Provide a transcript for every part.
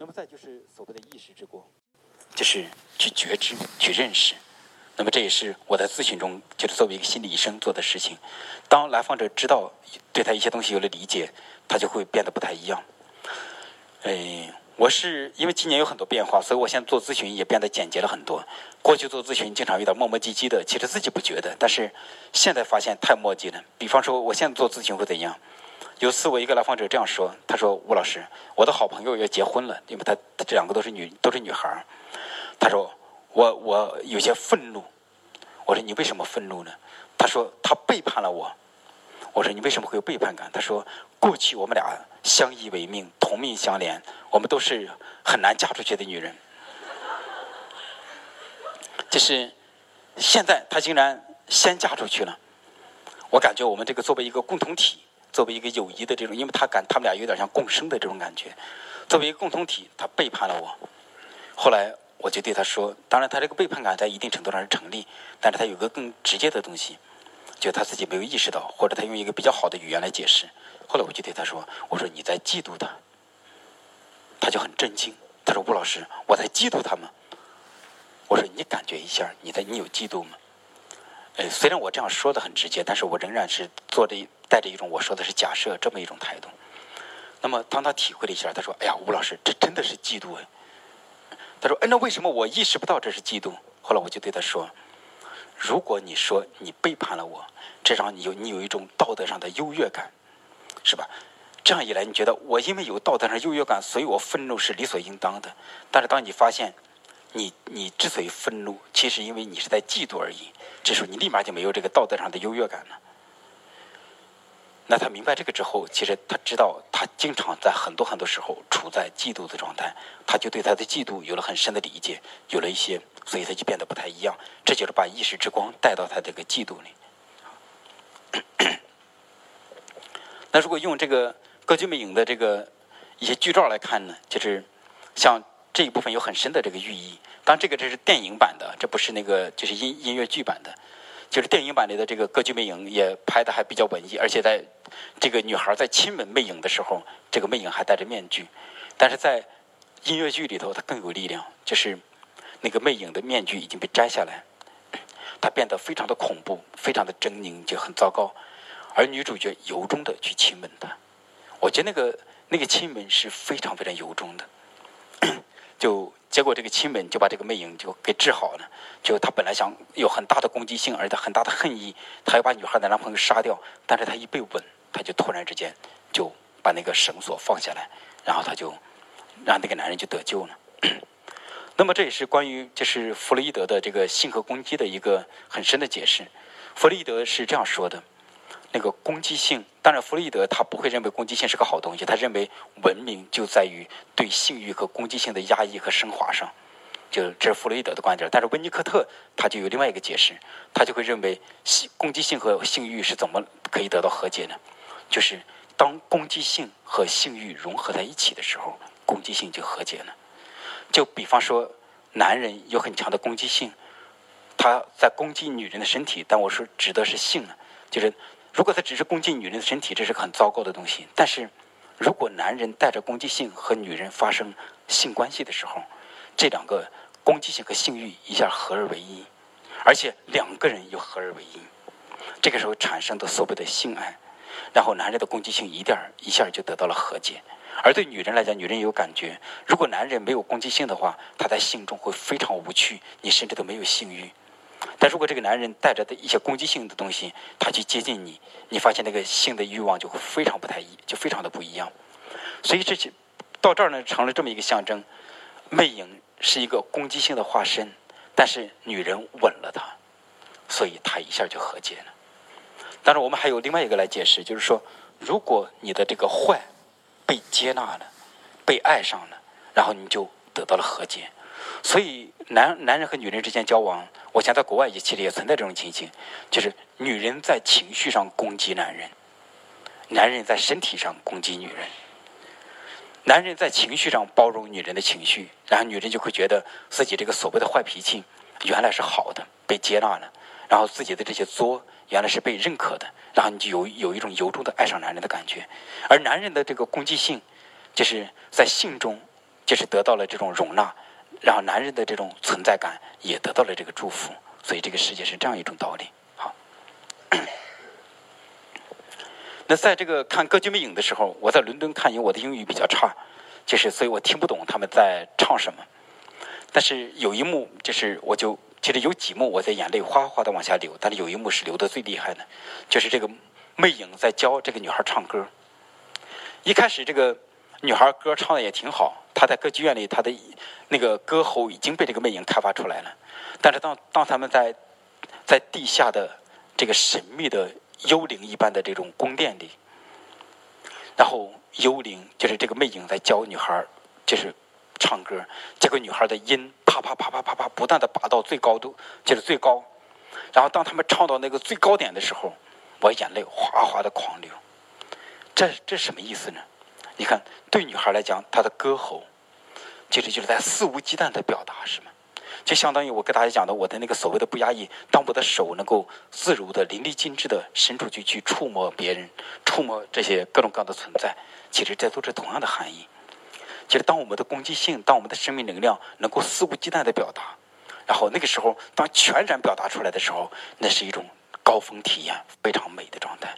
那么再就是所谓的意识之光，就是去觉知、去认识。那么这也是我在咨询中，就是作为一个心理医生做的事情。当来访者知道对他一些东西有了理解，他就会变得不太一样。哎，我是因为今年有很多变化，所以我现在做咨询也变得简洁了很多。过去做咨询经常有点磨磨唧唧的，其实自己不觉得，但是现在发现太磨叽了。比方说，我现在做咨询会怎样？有次我一个来访者这样说：“他说吴老师，我的好朋友要结婚了，因为他这两个都是女都是女孩儿。他说。”我我有些愤怒，我说你为什么愤怒呢？他说他背叛了我。我说你为什么会有背叛感？他说过去我们俩相依为命，同命相连，我们都是很难嫁出去的女人。就是现在他竟然先嫁出去了，我感觉我们这个作为一个共同体，作为一个友谊的这种，因为他感他们俩有点像共生的这种感觉，作为一个共同体，他背叛了我。后来。我就对他说：“当然，他这个背叛感在一定程度上是成立，但是他有个更直接的东西，就他自己没有意识到，或者他用一个比较好的语言来解释。后来我就对他说：‘我说你在嫉妒他。’他就很震惊，他说：‘吴老师，我在嫉妒他吗？’我说：‘你感觉一下，你在你有嫉妒吗？’呃，虽然我这样说的很直接，但是我仍然是做着带着一种我说的是假设这么一种态度。那么当他体会了一下，他说：‘哎呀，吴老师，这真的是嫉妒哎。’他说：“哎，那为什么我意识不到这是嫉妒？”后来我就对他说：“如果你说你背叛了我，这让你有你有一种道德上的优越感，是吧？这样一来，你觉得我因为有道德上优越感，所以我愤怒是理所应当的。但是当你发现，你你之所以愤怒，其实因为你是在嫉妒而已，这时候你立马就没有这个道德上的优越感了。”那他明白这个之后，其实他知道他经常在很多很多时候处在嫉妒的状态，他就对他的嫉妒有了很深的理解，有了一些，所以他就变得不太一样。这就是把意识之光带到他这个嫉妒里。那如果用这个歌剧魅影的这个一些剧照来看呢，就是像这一部分有很深的这个寓意。当然，这个这是电影版的，这不是那个就是音音乐剧版的。就是电影版里的这个歌剧魅影也拍的还比较文艺，而且在这个女孩在亲吻魅影的时候，这个魅影还戴着面具。但是在音乐剧里头，它更有力量，就是那个魅影的面具已经被摘下来，它变得非常的恐怖，非常的狰狞，就很糟糕。而女主角由衷的去亲吻他，我觉得那个那个亲吻是非常非常由衷的，就。结果这个亲吻就把这个魅影就给治好了。就他本来想有很大的攻击性，而且很大的恨意，他要把女孩的男朋友杀掉。但是他一被吻，他就突然之间就把那个绳索放下来，然后他就让那个男人就得救了。那么这也是关于就是弗洛伊德的这个性和攻击的一个很深的解释。弗洛伊德是这样说的。那个攻击性，当然弗洛伊德他不会认为攻击性是个好东西，他认为文明就在于对性欲和攻击性的压抑和升华上，就这是弗洛伊德的观点。但是温尼科特他就有另外一个解释，他就会认为性攻击性和性欲是怎么可以得到和解呢？就是当攻击性和性欲融合在一起的时候，攻击性就和解了。就比方说，男人有很强的攻击性，他在攻击女人的身体，但我说指的是性啊，就是。如果他只是攻击女人的身体，这是很糟糕的东西。但是，如果男人带着攻击性和女人发生性关系的时候，这两个攻击性和性欲一下合而为一，而且两个人又合而为一，这个时候产生的所谓的性爱，然后男人的攻击性一点一下就得到了和解。而对女人来讲，女人有感觉，如果男人没有攻击性的话，他在性中会非常无趣，你甚至都没有性欲。但如果这个男人带着的一些攻击性的东西，他去接近你，你发现那个性的欲望就非常不太一，就非常的不一样。所以这些到这儿呢，成了这么一个象征：魅影是一个攻击性的化身，但是女人吻了他，所以他一下就和解了。当然，我们还有另外一个来解释，就是说，如果你的这个坏被接纳了，被爱上了，然后你就得到了和解。所以，男男人和女人之间交往，我想在国外也其实也存在这种情形，就是女人在情绪上攻击男人，男人在身体上攻击女人。男人在情绪上包容女人的情绪，然后女人就会觉得自己这个所谓的坏脾气原来是好的，被接纳了，然后自己的这些作原来是被认可的，然后你就有有一种由衷的爱上男人的感觉。而男人的这个攻击性，就是在性中。就是得到了这种容纳，然后男人的这种存在感也得到了这个祝福。所以这个世界是这样一种道理。好，那在这个看歌剧魅影的时候，我在伦敦看，因为我的英语比较差，就是所以我听不懂他们在唱什么。但是有一幕，就是我就其实有几幕，我在眼泪哗哗的往下流。但是有一幕是流的最厉害的，就是这个魅影在教这个女孩唱歌。一开始这个女孩歌唱的也挺好，她在歌剧院里，她的那个歌喉已经被这个魅影开发出来了。但是当当他们在在地下的这个神秘的幽灵一般的这种宫殿里，然后幽灵就是这个魅影在教女孩就是唱歌，结果女孩的音啪啪啪啪啪啪不断的拔到最高度，就是最高。然后当他们唱到那个最高点的时候，我眼泪哗哗的狂流。这这什么意思呢？你看，对女孩来讲，她的歌喉，其实就是在肆无忌惮的表达，是吗？就相当于我跟大家讲的，我的那个所谓的不压抑，当我的手能够自如的、淋漓尽致的伸出去去触摸别人，触摸这些各种各样的存在，其实这都是同样的含义。其实当我们的攻击性，当我们的生命能量能够肆无忌惮的表达，然后那个时候当全然表达出来的时候，那是一种高峰体验，非常美的状态。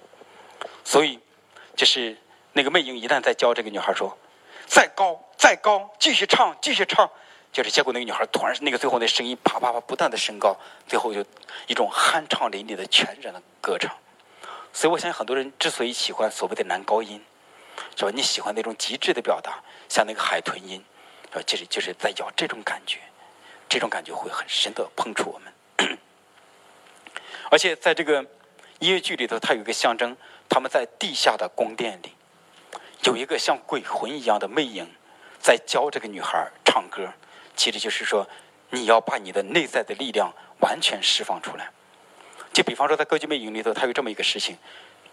所以。就是那个魅影一旦在教这个女孩说，再高再高，继续唱继续唱，就是结果那个女孩突然那个最后那声音啪啪啪不断的升高，最后就一种酣畅淋漓的全然的歌唱。所以我相信很多人之所以喜欢所谓的男高音，是吧？你喜欢那种极致的表达，像那个海豚音，是吧？就是就是在要这种感觉，这种感觉会很深的碰触我们。而且在这个音乐剧里头，它有一个象征。他们在地下的宫殿里，有一个像鬼魂一样的魅影，在教这个女孩唱歌。其实就是说，你要把你的内在的力量完全释放出来。就比方说，在歌剧魅影里头，它有这么一个事情：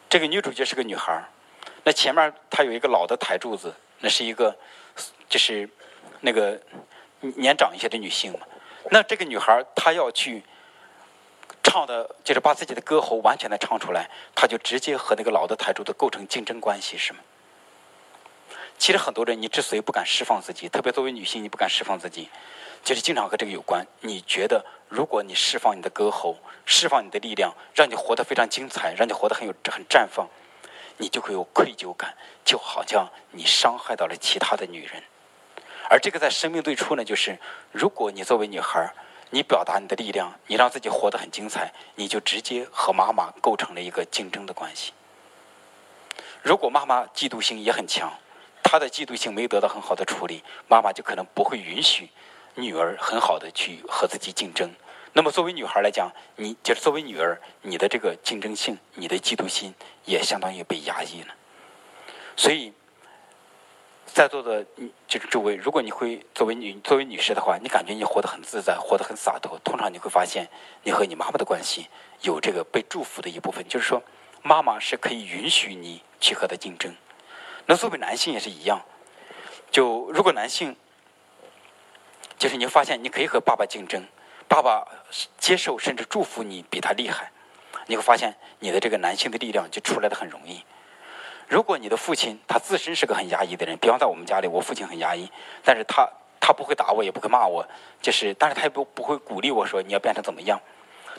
这个女主角是个女孩，那前面她有一个老的台柱子，那是一个就是那个年长一些的女性嘛。那这个女孩她要去。唱的就是把自己的歌喉完全的唱出来，他就直接和那个老的台柱子构成竞争关系，是吗？其实很多人，你之所以不敢释放自己，特别作为女性，你不敢释放自己，就是经常和这个有关。你觉得，如果你释放你的歌喉，释放你的力量，让你活得非常精彩，让你活得很有很绽放，你就会有愧疚感，就好像你伤害到了其他的女人。而这个在生命最初呢，就是如果你作为女孩。你表达你的力量，你让自己活得很精彩，你就直接和妈妈构成了一个竞争的关系。如果妈妈嫉妒心也很强，她的嫉妒心没有得到很好的处理，妈妈就可能不会允许女儿很好的去和自己竞争。那么作为女孩来讲，你就是作为女儿，你的这个竞争性、你的嫉妒心也相当于被压抑了。所以。在座的就是诸位，如果你会作为女作为女士的话，你感觉你活得很自在，活得很洒脱。通常你会发现，你和你妈妈的关系有这个被祝福的一部分，就是说，妈妈是可以允许你去和她竞争。那作为男性也是一样，就如果男性，就是你会发现你可以和爸爸竞争，爸爸接受甚至祝福你比他厉害，你会发现你的这个男性的力量就出来的很容易。如果你的父亲他自身是个很压抑的人，比方在我们家里，我父亲很压抑，但是他他不会打我，也不会骂我，就是，但是他也不不会鼓励我说你要变成怎么样。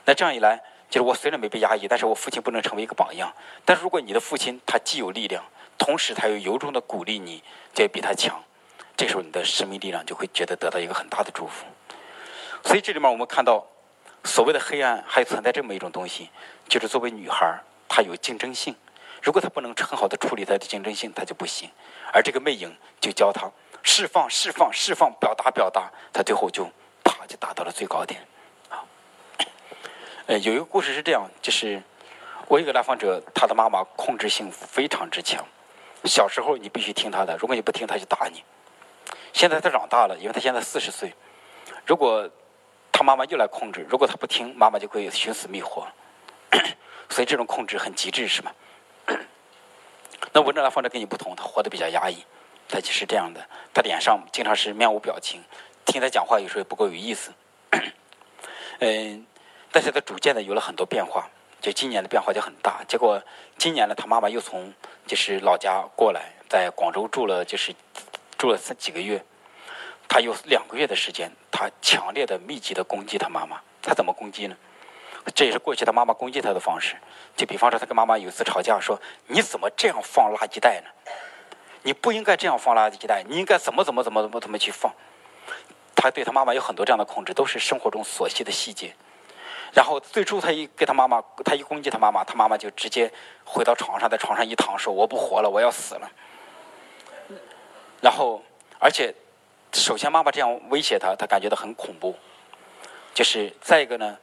那这样一来，就是我虽然没被压抑，但是我父亲不能成为一个榜样。但是如果你的父亲他既有力量，同时他又由衷的鼓励你，就比他强，这时候你的生命力量就会觉得得到一个很大的祝福。所以这里面我们看到，所谓的黑暗还存在这么一种东西，就是作为女孩她有竞争性。如果她不能很好的处理她的竞争性，她就不行。而这个魅影就教他释放、释放、释放，表达、表达，他最后就啪就达到了最高点。啊，呃，有一个故事是这样，就是我一个来访者，他的妈妈控制性非常之强。小时候你必须听他的，如果你不听，他就打你。现在他长大了，因为他现在四十岁。如果他妈妈又来控制，如果他不听，妈妈就会寻死觅活。所以这种控制很极致，是吧？那文章来放着跟你不同，他活得比较压抑，他就是这样的，他脸上经常是面无表情，听他讲话有时候也不够有意思。嗯，但是他逐渐的有了很多变化，就今年的变化就很大。结果今年呢，他妈妈又从就是老家过来，在广州住了就是住了三几个月。他有两个月的时间，他强烈的、密集的攻击他妈妈。他怎么攻击呢？这也是过去他妈妈攻击他的方式。就比方说，他跟妈妈有一次吵架，说：“你怎么这样放垃圾袋呢？你不应该这样放垃圾袋，你应该怎么怎么怎么怎么怎么去放。”他对他妈妈有很多这样的控制，都是生活中琐细的细节。然后最初他一给他妈妈，他一攻击他妈妈，他妈妈就直接回到床上，在床上一躺，说：“我不活了，我要死了。”然后，而且，首先妈妈这样威胁他，他感觉到很恐怖。就是再一个呢，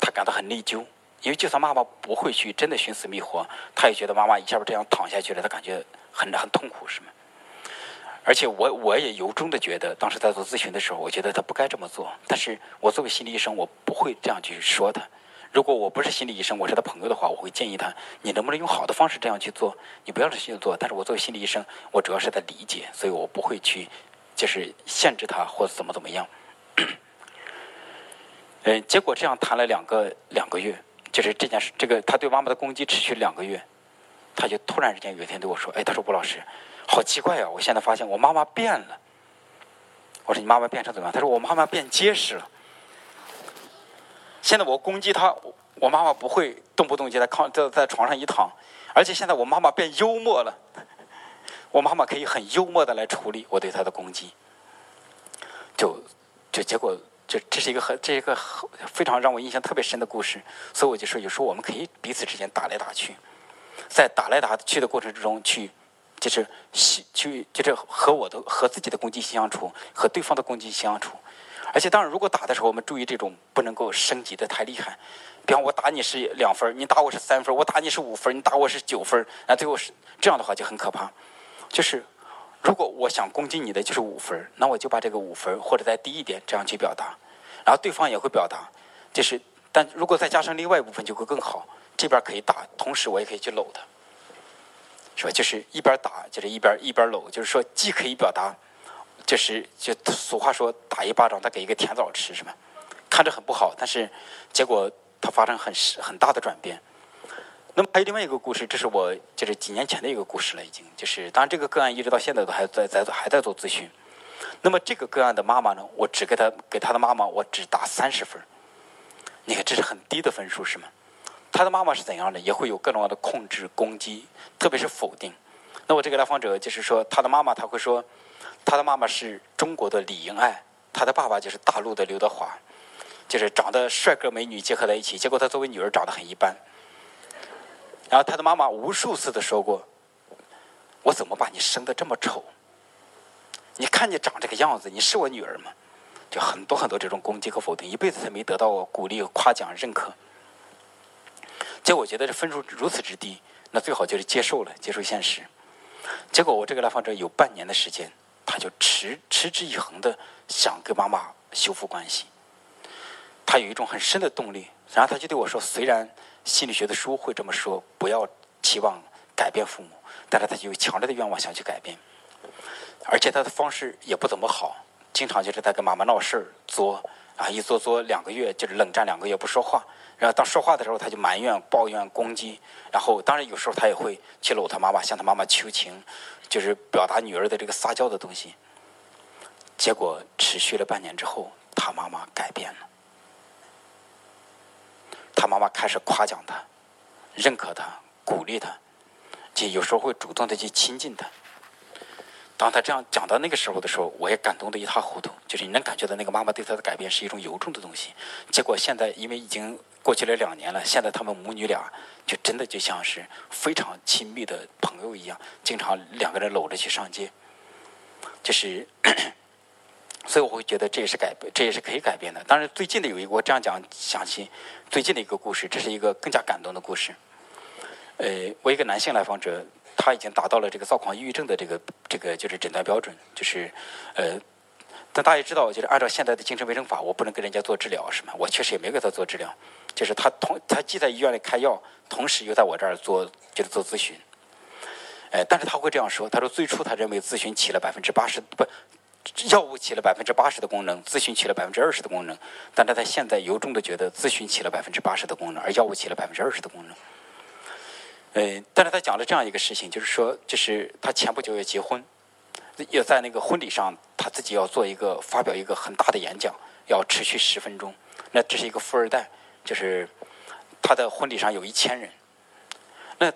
他感到很内疚，因为就算妈妈不会去真的寻死觅活，他也觉得妈妈一下子这样躺下去了，他感觉很很痛苦，是吗？而且我我也由衷的觉得，当时在做咨询的时候，我觉得他不该这么做。但是我作为心理医生，我不会这样去说他。如果我不是心理医生，我是他朋友的话，我会建议他，你能不能用好的方式这样去做？你不要这样做。但是我作为心理医生，我主要是在理解，所以我不会去就是限制他或者怎么怎么样。嗯，结果这样谈了两个两个月，就是这件事，这个他对妈妈的攻击持续两个月，他就突然之间有一天对我说：“哎，他说吴老师，好奇怪啊！我现在发现我妈妈变了。”我说：“你妈妈变成怎么样？”她说：“我妈妈变结实了。现在我攻击她，我妈妈不会动不动就在炕在在床上一躺，而且现在我妈妈变幽默了，我妈妈可以很幽默的来处理我对她的攻击。”就就结果。就这是一个很这一个非常让我印象特别深的故事，所以我就说，有时候我们可以彼此之间打来打去，在打来打去的过程之中，去就是去就是和我的和自己的攻击性相处，和对方的攻击性相处。而且当然，如果打的时候，我们注意这种不能够升级的太厉害。比方我打你是两分，你打我是三分，我打你是五分，你打我是九分，那最后是这样的话就很可怕。就是。如果我想攻击你的就是五分，那我就把这个五分或者再低一点这样去表达，然后对方也会表达，就是，但如果再加上另外一部分就会更好。这边可以打，同时我也可以去搂他，是吧？就是一边打就是一边一边搂，就是说既可以表达，就是就俗话说打一巴掌他给一个甜枣吃，是吧？看着很不好，但是结果它发生很很大的转变。那么还有另外一个故事，这是我就是几年前的一个故事了，已经就是当然这个个案一直到现在都还在在还在做咨询。那么这个个案的妈妈呢，我只给他给他的妈妈我只打三十分，你看这是很低的分数是吗？他的妈妈是怎样的？也会有各种各样的控制、攻击，特别是否定。那我这个来访者就是说，他的妈妈他会说，他的妈妈是中国的李英爱，他的爸爸就是大陆的刘德华，就是长得帅哥美女结合在一起，结果他作为女儿长得很一般。然后他的妈妈无数次的说过：“我怎么把你生的这么丑？你看你长这个样子，你是我女儿吗？”就很多很多这种攻击和否定，一辈子他没得到过鼓励、夸奖、认可。结果我觉得这分数如此之低，那最好就是接受了，接受现实。结果我这个来访者有半年的时间，他就持持之以恒的想跟妈妈修复关系。他有一种很深的动力，然后他就对我说：“虽然。”心理学的书会这么说：不要期望改变父母，但是他就有强烈的愿望想去改变，而且他的方式也不怎么好，经常就是在跟妈妈闹事儿、作啊，一坐坐两个月就是冷战两个月不说话，然后当说话的时候他就埋怨、抱怨、攻击，然后当然有时候他也会去搂他妈妈，向他妈妈求情，就是表达女儿的这个撒娇的东西。结果持续了半年之后，他妈妈改变了。他妈妈开始夸奖他，认可他，鼓励他，就有时候会主动的去亲近他。当他这样讲到那个时候的时候，我也感动的一塌糊涂。就是你能感觉到那个妈妈对他的改变是一种由衷的东西。结果现在因为已经过去了两年了，现在他们母女俩就真的就像是非常亲密的朋友一样，经常两个人搂着去上街，就是。所以我会觉得这也是改变，这也是可以改变的。当然，最近的有一个我这样讲想起，最近的一个故事，这是一个更加感动的故事。呃，我一个男性来访者，他已经达到了这个躁狂抑郁症的这个这个就是诊断标准，就是呃，但大家知道，就是按照现在的精神卫生法，我不能给人家做治疗，是吗？我确实也没给他做治疗，就是他同他既在医院里开药，同时又在我这儿做就是做咨询。呃，但是他会这样说，他说最初他认为咨询起了百分之八十不。药物起了百分之八十的功能，咨询起了百分之二十的功能，但他他现在由衷的觉得咨询起了百分之八十的功能，而药物起了百分之二十的功能。呃，但是他讲了这样一个事情，就是说，就是他前不久要结婚，要在那个婚礼上，他他自己要做一个发表一个很大的演讲，要持续十分钟。那这是一个富二代，就是他的婚礼上有一千人，那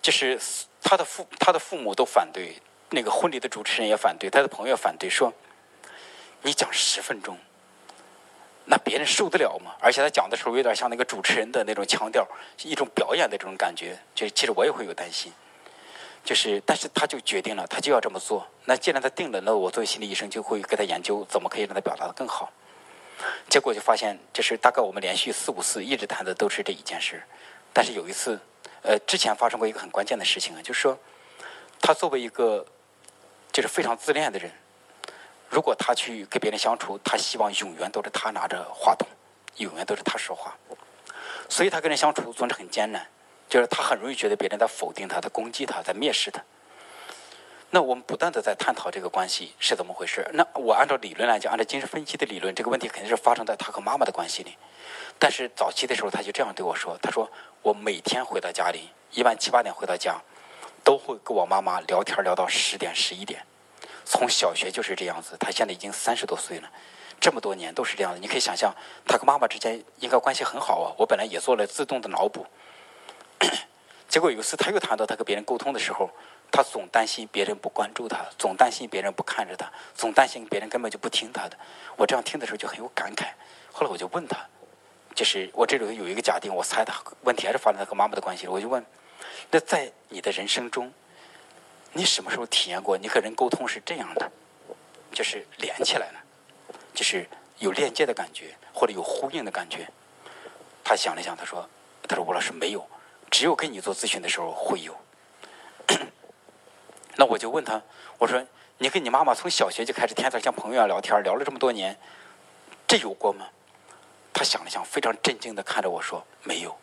就是他的父他的父母都反对，那个婚礼的主持人也反对，他的朋友反对，说你讲十分钟，那别人受得了吗？而且他讲的时候有点像那个主持人的那种腔调，一种表演的这种感觉，就其实我也会有担心。就是，但是他就决定了，他就要这么做。那既然他定了，那我作为心理医生就会给他研究怎么可以让他表达的更好。结果就发现，就是大概我们连续四五次一直谈的都是这一件事。但是有一次，呃，之前发生过一个很关键的事情啊，就是说，他作为一个就是非常自恋的人，如果他去跟别人相处，他希望永远都是他拿着话筒，永远都是他说话，所以他跟人相处总是很艰难。就是他很容易觉得别人在否定他，在攻击他，在蔑视他。那我们不断的在探讨这个关系是怎么回事。那我按照理论来讲，按照精神分析的理论，这个问题肯定是发生在他和妈妈的关系里。但是早期的时候，他就这样对我说：“他说我每天回到家里，一般七八点回到家，都会跟我妈妈聊天聊到十点十一点。从小学就是这样子，他现在已经三十多岁了，这么多年都是这样的。你可以想象，他跟妈妈之间应该关系很好啊。我本来也做了自动的脑补。”结果有一次，他又谈到他跟别人沟通的时候，他总担心别人不关注他，总担心别人不看着他，总担心别人根本就不听他的。我这样听的时候就很有感慨。后来我就问他，就是我这里有一个假定，我猜他问题还是发生在跟妈妈的关系。我就问，那在你的人生中，你什么时候体验过你和人沟通是这样的，就是连起来了，就是有链接的感觉，或者有呼应的感觉？他想了想，他说：“他说吴老师没有。”只有跟你做咨询的时候会有，那我就问他，我说你跟你妈妈从小学就开始天天像朋友一样聊天，聊了这么多年，这有过吗？他想了想，非常震惊的看着我说没有。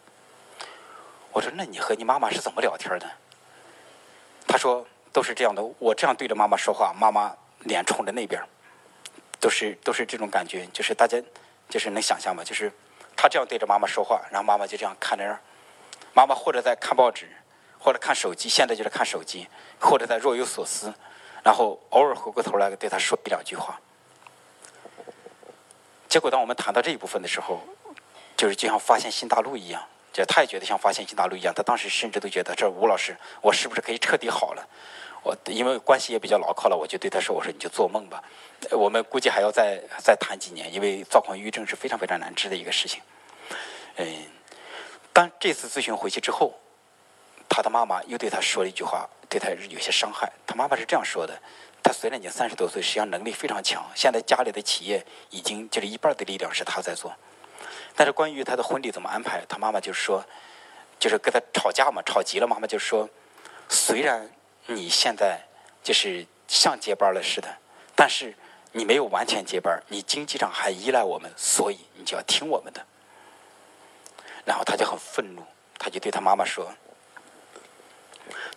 我说那你和你妈妈是怎么聊天的？他说都是这样的，我这样对着妈妈说话，妈妈脸冲着那边，都是都是这种感觉，就是大家就是能想象吗？就是他这样对着妈妈说话，然后妈妈就这样看着。妈妈或者在看报纸，或者看手机，现在就是看手机，或者在若有所思，然后偶尔回过头来对他说一两句话。结果当我们谈到这一部分的时候，就是就像发现新大陆一样，就他也觉得像发现新大陆一样。他当时甚至都觉得，这吴老师，我是不是可以彻底好了？我因为关系也比较牢靠了，我就对他说：“我说你就做梦吧，我们估计还要再再谈几年，因为躁狂抑郁症是非常非常难治的一个事情。”嗯。当这次咨询回去之后，他的妈妈又对他说了一句话，对他有些伤害。他妈妈是这样说的：“他虽然已经三十多岁，实际上能力非常强，现在家里的企业已经就是一半的力量是他在做。但是关于他的婚礼怎么安排，他妈妈就说，就是跟他吵架嘛，吵急了，妈妈就说：虽然你现在就是像接班了似的，但是你没有完全接班，你经济上还依赖我们，所以你就要听我们的。”然后他就很愤怒，他就对他妈妈说：“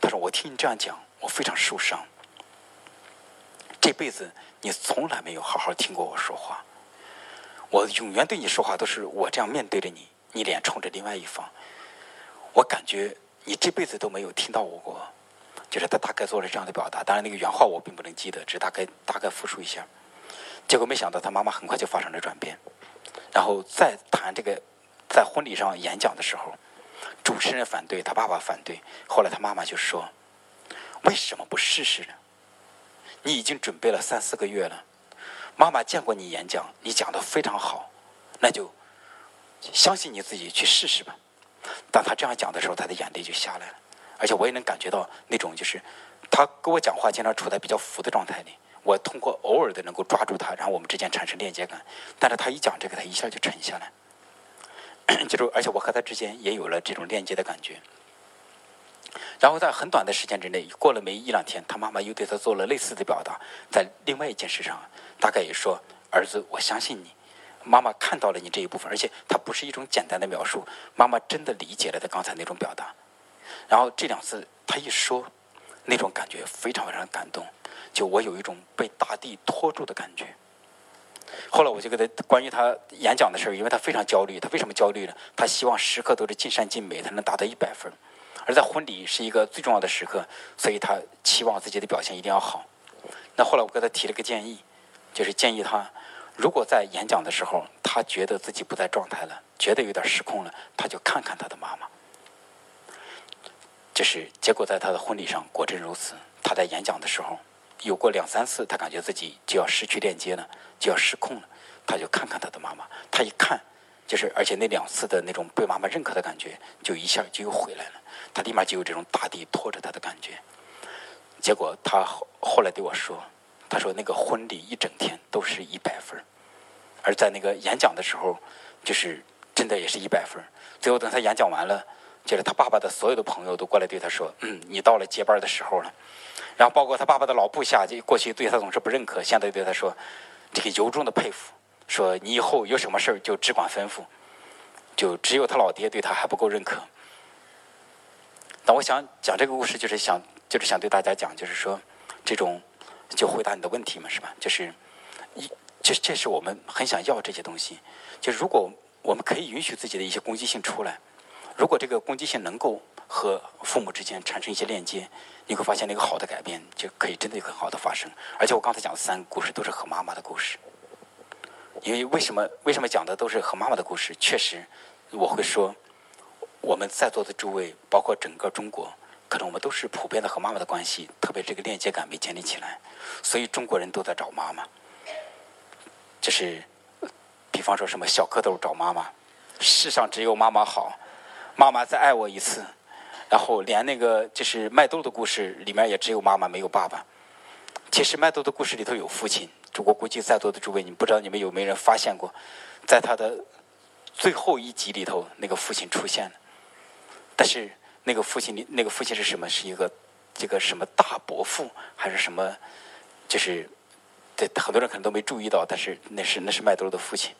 他说我听你这样讲，我非常受伤。这辈子你从来没有好好听过我说话，我永远对你说话都是我这样面对着你，你脸冲着另外一方。我感觉你这辈子都没有听到我过，就是他大概做了这样的表达。当然那个原话我并不能记得，只大概大概复述一下。结果没想到他妈妈很快就发生了转变，然后再谈这个。”在婚礼上演讲的时候，主持人反对，他爸爸反对。后来他妈妈就说：“为什么不试试呢？你已经准备了三四个月了，妈妈见过你演讲，你讲的非常好，那就相信你自己去试试吧。”当他这样讲的时候，他的眼泪就下来了，而且我也能感觉到那种就是他跟我讲话经常处在比较浮的状态里。我通过偶尔的能够抓住他，然后我们之间产生链接感。但是他一讲这个，他一下就沉下来。就是，而且我和他之间也有了这种链接的感觉。然后在很短的时间之内，过了没一两天，他妈妈又对他做了类似的表达，在另外一件事上，大概也说：“儿子，我相信你，妈妈看到了你这一部分，而且他不是一种简单的描述，妈妈真的理解了他刚才那种表达。”然后这两次他一说，那种感觉非常非常感动，就我有一种被大地托住的感觉。后来我就跟他关于他演讲的事儿，因为他非常焦虑。他为什么焦虑呢？他希望时刻都是尽善尽美，他能达到一百分。而在婚礼是一个最重要的时刻，所以他期望自己的表现一定要好。那后来我给他提了个建议，就是建议他，如果在演讲的时候，他觉得自己不在状态了，觉得有点失控了，他就看看他的妈妈。就是结果，在他的婚礼上，果真如此。他在演讲的时候，有过两三次，他感觉自己就要失去链接了，就要失控了，他就看看他的妈妈。他一看，就是而且那两次的那种被妈妈认可的感觉，就一下就又回来了。他立马就有这种大地拖着他的感觉。结果他后后来对我说：“他说那个婚礼一整天都是一百分而在那个演讲的时候，就是真的也是一百分最后等他演讲完了。”就是他爸爸的所有的朋友都过来对他说：“嗯，你到了接班的时候了。”然后包括他爸爸的老部下，就过去对他总是不认可，现在对他说：“这个由衷的佩服，说你以后有什么事儿就只管吩咐。”就只有他老爹对他还不够认可。那我想讲这个故事，就是想就是想对大家讲，就是说这种就回答你的问题嘛，是吧？就是一这这是我们很想要这些东西。就是如果我们可以允许自己的一些攻击性出来。如果这个攻击性能够和父母之间产生一些链接，你会发现那个好的改变就可以真的有很好的发生。而且我刚才讲的三个故事都是和妈妈的故事，因为为什么为什么讲的都是和妈妈的故事？确实，我会说，我们在座的诸位，包括整个中国，可能我们都是普遍的和妈妈的关系，特别这个链接感没建立起来，所以中国人都在找妈妈。就是，比方说什么小蝌蚪找妈妈，世上只有妈妈好。妈妈再爱我一次，然后连那个就是麦兜的故事里面也只有妈妈没有爸爸。其实麦兜的故事里头有父亲，我估计在座的诸位，你不知道你们有没有人发现过，在他的最后一集里头，那个父亲出现了。但是那个父亲，那个父亲是什么？是一个这个什么大伯父，还是什么？就是对很多人可能都没注意到，但是那是那是麦兜的父亲。